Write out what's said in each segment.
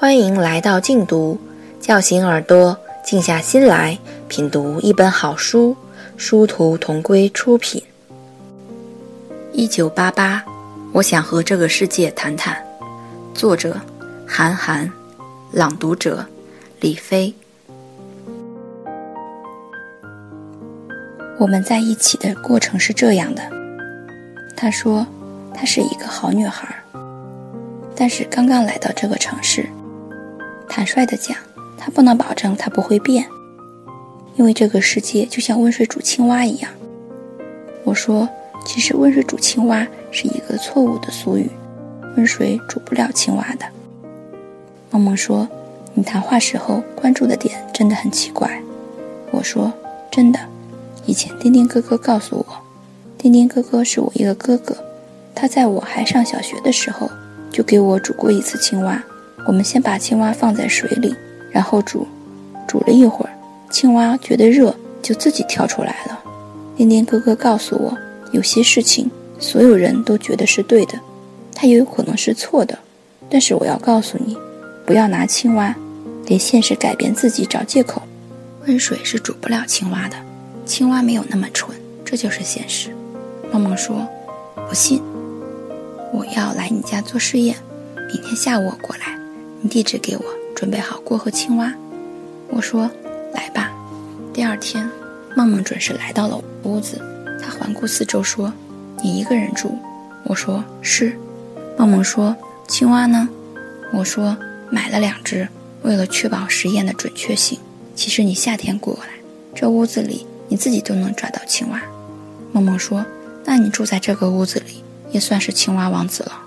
欢迎来到静读，叫醒耳朵，静下心来品读一本好书。殊途同归出品。一九八八，我想和这个世界谈谈。作者：韩寒，朗读者：李飞。我们在一起的过程是这样的。他说，她是一个好女孩，但是刚刚来到这个城市。坦率地讲，他不能保证他不会变，因为这个世界就像温水煮青蛙一样。我说，其实温水煮青蛙是一个错误的俗语，温水煮不了青蛙的。梦梦说，你谈话时候关注的点真的很奇怪。我说，真的，以前丁丁哥哥告诉我，丁丁哥哥是我一个哥哥，他在我还上小学的时候就给我煮过一次青蛙。我们先把青蛙放在水里，然后煮，煮了一会儿，青蛙觉得热，就自己跳出来了。丁丁哥哥告诉我，有些事情所有人都觉得是对的，它也有可能是错的。但是我要告诉你，不要拿青蛙，连现实改变自己找借口。温水是煮不了青蛙的，青蛙没有那么蠢，这就是现实。梦梦说：“不信，我要来你家做试验，明天下午我过来。”你地址给我，准备好锅和青蛙。我说：“来吧。”第二天，梦梦准时来到了屋子。她环顾四周说：“你一个人住？”我说：“是。”梦梦说：“青蛙呢？”我说：“买了两只，为了确保实验的准确性。其实你夏天过来，这屋子里你自己都能抓到青蛙。”梦梦说：“那你住在这个屋子里，也算是青蛙王子了。”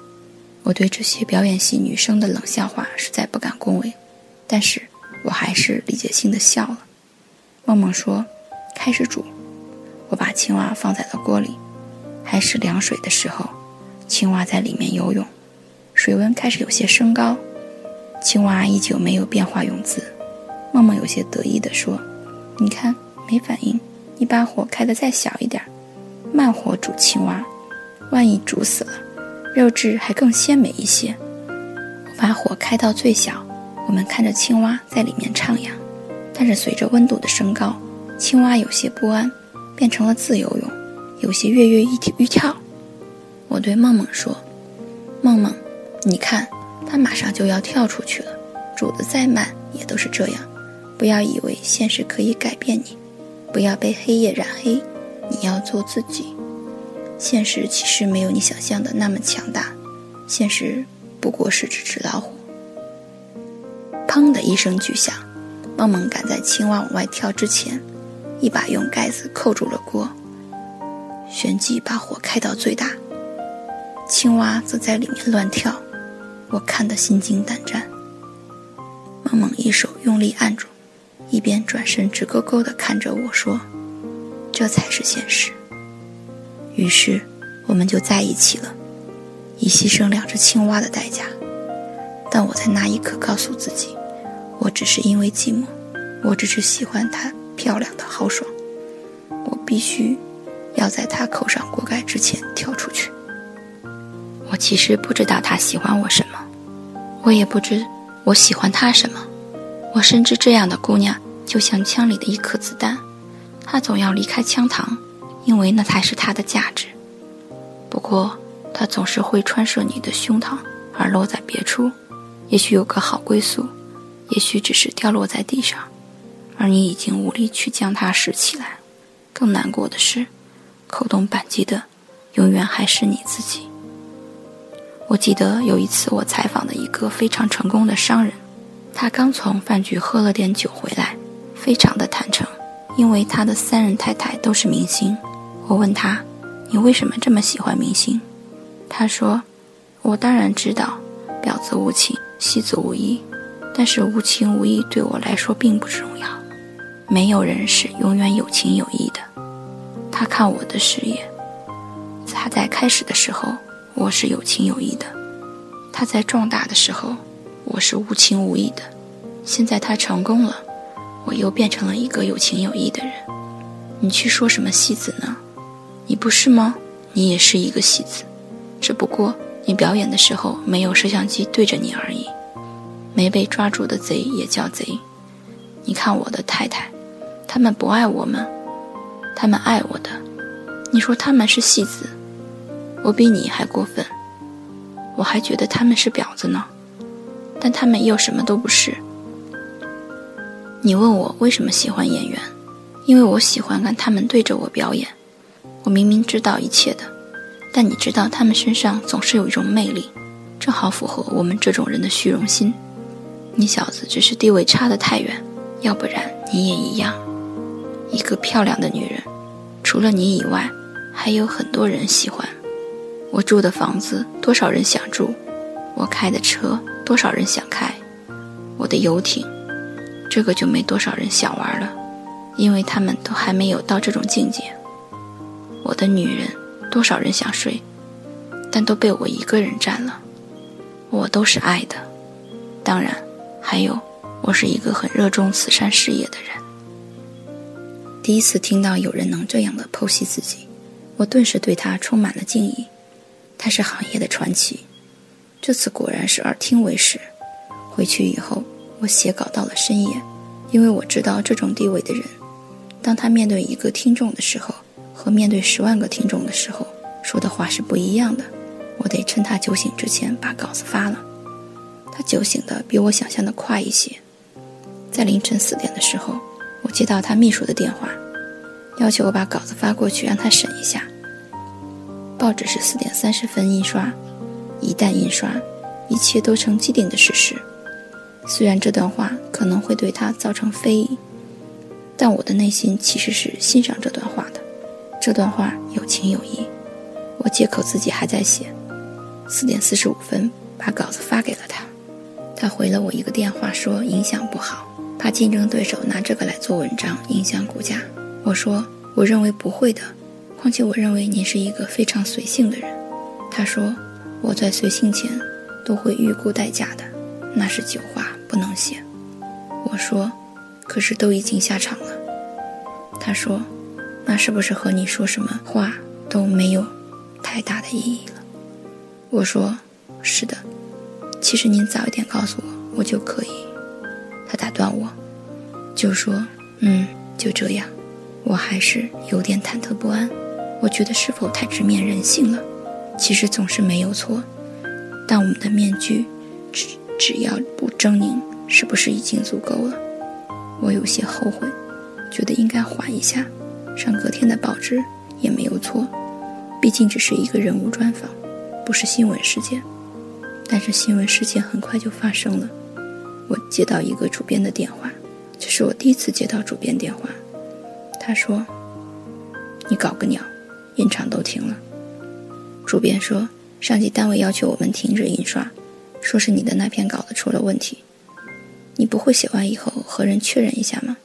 我对这些表演系女生的冷笑话实在不敢恭维，但是我还是理解性的笑了。梦梦说：“开始煮。”我把青蛙放在了锅里，还是凉水的时候，青蛙在里面游泳，水温开始有些升高，青蛙依旧没有变化泳姿。梦梦有些得意地说：“你看，没反应。你把火开得再小一点，慢火煮青蛙，万一煮死了。”肉质还更鲜美一些。我把火开到最小，我们看着青蛙在里面徜徉。但是随着温度的升高，青蛙有些不安，变成了自由泳，有些跃跃欲欲跳。我对梦梦说：“梦梦，你看，它马上就要跳出去了。煮得再慢也都是这样。不要以为现实可以改变你，不要被黑夜染黑，你要做自己。”现实其实没有你想象的那么强大，现实不过是只纸老虎。砰的一声巨响，梦梦赶在青蛙往外跳之前，一把用盖子扣住了锅，旋即把火开到最大。青蛙则在里面乱跳，我看得心惊胆战。梦梦一手用力按住，一边转身直勾勾地看着我说：“这才是现实。”于是，我们就在一起了，以牺牲两只青蛙的代价。但我在那一刻告诉自己，我只是因为寂寞，我只是喜欢她漂亮的豪爽，我必须要在她扣上锅盖之前跳出去。我其实不知道她喜欢我什么，我也不知我喜欢她什么。我深知这样的姑娘就像枪里的一颗子弹，她总要离开枪膛。因为那才是它的价值。不过，它总是会穿射你的胸膛，而落在别处。也许有个好归宿，也许只是掉落在地上，而你已经无力去将它拾起来。更难过的是，扣动扳机的，永远还是你自己。我记得有一次，我采访的一个非常成功的商人，他刚从饭局喝了点酒回来，非常的坦诚，因为他的三任太太都是明星。我问他：“你为什么这么喜欢明星？”他说：“我当然知道，婊子无情，戏子无义，但是无情无义对我来说并不重要。没有人是永远有情有义的。他看我的事业，他在开始的时候我是有情有义的，他在壮大的时候我是无情无义的。现在他成功了，我又变成了一个有情有义的人。你去说什么戏子呢？”你不是吗？你也是一个戏子，只不过你表演的时候没有摄像机对着你而已。没被抓住的贼也叫贼。你看我的太太，他们不爱我吗？他们爱我的。你说他们是戏子，我比你还过分。我还觉得他们是婊子呢，但他们又什么都不是。你问我为什么喜欢演员？因为我喜欢看他们对着我表演。我明明知道一切的，但你知道他们身上总是有一种魅力，正好符合我们这种人的虚荣心。你小子只是地位差得太远，要不然你也一样。一个漂亮的女人，除了你以外，还有很多人喜欢。我住的房子，多少人想住；我开的车，多少人想开；我的游艇，这个就没多少人想玩了，因为他们都还没有到这种境界。的女人，多少人想睡，但都被我一个人占了。我都是爱的，当然，还有，我是一个很热衷慈善事业的人。第一次听到有人能这样的剖析自己，我顿时对他充满了敬意。他是行业的传奇，这次果然是耳听为实。回去以后，我写稿到了深夜，因为我知道这种地位的人，当他面对一个听众的时候。和面对十万个听众的时候说的话是不一样的。我得趁他酒醒之前把稿子发了。他酒醒的比我想象的快一些。在凌晨四点的时候，我接到他秘书的电话，要求我把稿子发过去让他审一下。报纸是四点三十分印刷，一旦印刷，一切都成既定的事实。虽然这段话可能会对他造成非议，但我的内心其实是欣赏这段话的。这段话有情有义，我借口自己还在写，四点四十五分把稿子发给了他，他回了我一个电话说影响不好，怕竞争对手拿这个来做文章影响股价。我说我认为不会的，况且我认为你是一个非常随性的人。他说我在随性前都会预估代价的，那是酒话不能写。我说可是都已经下场了。他说。那是不是和你说什么话都没有太大的意义了？我说是的。其实您早一点告诉我，我就可以。他打断我，就说：“嗯，就这样。”我还是有点忐忑不安。我觉得是否太直面人性了？其实总是没有错，但我们的面具只只要不狰狞，是不是已经足够了？我有些后悔，觉得应该缓一下。上隔天的报纸也没有错，毕竟只是一个人物专访，不是新闻事件。但是新闻事件很快就发生了。我接到一个主编的电话，这是我第一次接到主编电话。他说：“你搞个鸟，印厂都停了。”主编说：“上级单位要求我们停止印刷，说是你的那篇稿子出了问题。你不会写完以后和人确认一下吗？”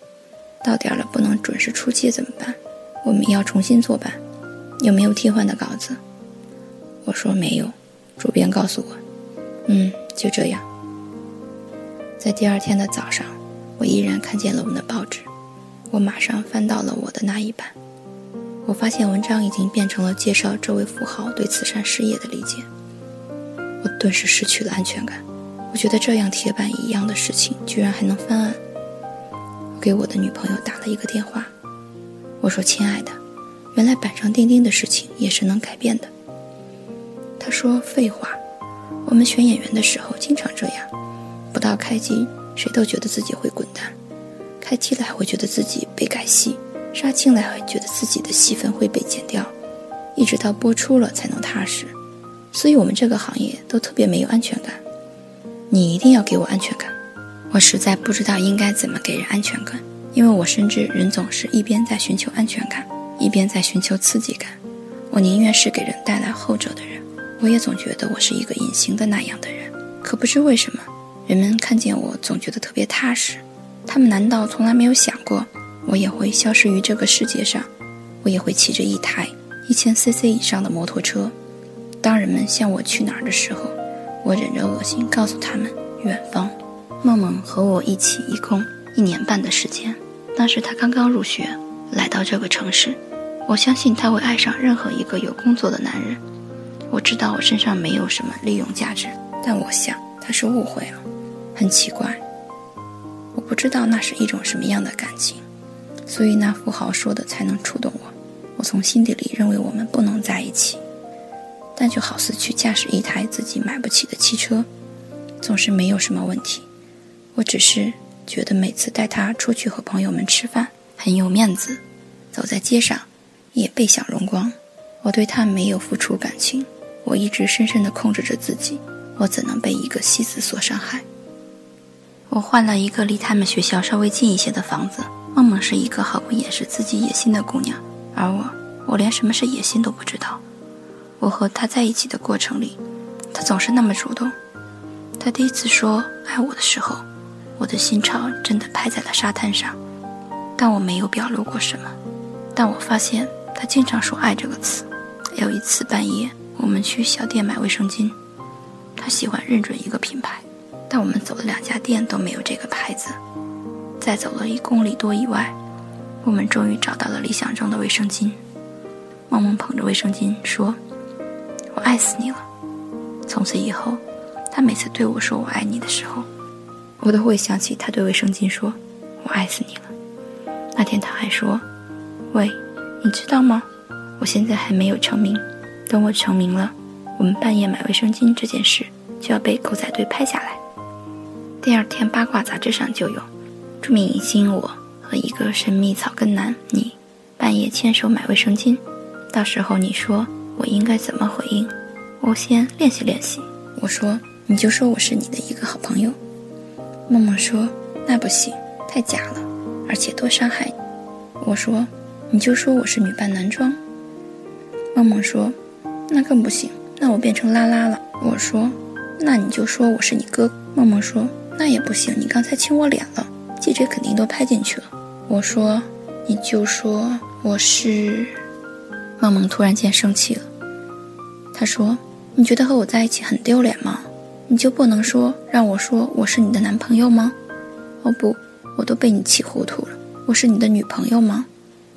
到点了不能准时出街怎么办？我们要重新做版，有没有替换的稿子？我说没有，主编告诉我，嗯，就这样。在第二天的早上，我依然看见了我们的报纸，我马上翻到了我的那一版，我发现文章已经变成了介绍这位富豪对慈善事业的理解，我顿时失去了安全感，我觉得这样铁板一样的事情居然还能翻案。给我的女朋友打了一个电话，我说：“亲爱的，原来板上钉钉的事情也是能改变的。”她说：“废话，我们选演员的时候经常这样，不到开机谁都觉得自己会滚蛋，开机了还会觉得自己被改戏，杀青了还觉得自己的戏份会被剪掉，一直到播出了才能踏实。所以我们这个行业都特别没有安全感。你一定要给我安全感。”我实在不知道应该怎么给人安全感，因为我深知人总是一边在寻求安全感，一边在寻求刺激感。我宁愿是给人带来后者的人，我也总觉得我是一个隐形的那样的人。可不知为什么，人们看见我总觉得特别踏实。他们难道从来没有想过，我也会消失于这个世界上？我也会骑着一台一千 cc 以上的摩托车。当人们向我去哪儿的时候，我忍着恶心告诉他们：远方。梦梦和我一起一共一年半的时间，那时他刚刚入学，来到这个城市。我相信他会爱上任何一个有工作的男人。我知道我身上没有什么利用价值，但我想他是误会了。很奇怪，我不知道那是一种什么样的感情，所以那富豪说的才能触动我。我从心底里认为我们不能在一起，但就好似去驾驶一台自己买不起的汽车，总是没有什么问题。我只是觉得每次带他出去和朋友们吃饭很有面子，走在街上也倍享荣光。我对他没有付出感情。我一直深深地控制着自己，我怎能被一个戏子所伤害？我换了一个离他们学校稍微近一些的房子。梦梦是一个毫不掩饰自己野心的姑娘，而我，我连什么是野心都不知道。我和他在一起的过程里，他总是那么主动。他第一次说爱我的时候，我的心潮真的拍在了沙滩上，但我没有表露过什么。但我发现他经常说“爱”这个词。有一次半夜。我们去小店买卫生巾，他喜欢认准一个品牌，但我们走了两家店都没有这个牌子。再走了一公里多以外，我们终于找到了理想中的卫生巾。梦梦捧着卫生巾说：“我爱死你了。”从此以后，他每次对我说“我爱你”的时候，我都会想起他对卫生巾说“我爱死你了”。那天他还说：“喂，你知道吗？我现在还没有成名。”等我成名了，我们半夜买卫生巾这件事就要被狗仔队拍下来。第二天八卦杂志上就有，著名影星我和一个神秘草根男你半夜牵手买卫生巾，到时候你说我应该怎么回应？我先练习练习。我说你就说我是你的一个好朋友。梦梦说那不行，太假了，而且多伤害你。我说你就说我是女扮男装。梦梦说。那更不行，那我变成拉拉了。我说，那你就说我是你哥。梦梦说，那也不行，你刚才亲我脸了，记者肯定都拍进去了。我说，你就说我是。梦梦突然间生气了，他说，你觉得和我在一起很丢脸吗？你就不能说让我说我是你的男朋友吗？哦不，我都被你气糊涂了。我是你的女朋友吗？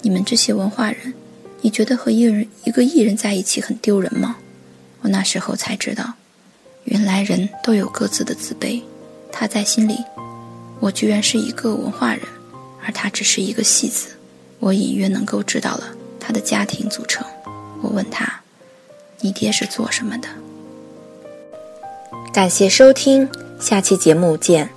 你们这些文化人。你觉得和艺人一个艺人在一起很丢人吗？我那时候才知道，原来人都有各自的自卑。他在心里，我居然是一个文化人，而他只是一个戏子。我隐约能够知道了他的家庭组成。我问他：“你爹是做什么的？”感谢收听，下期节目见。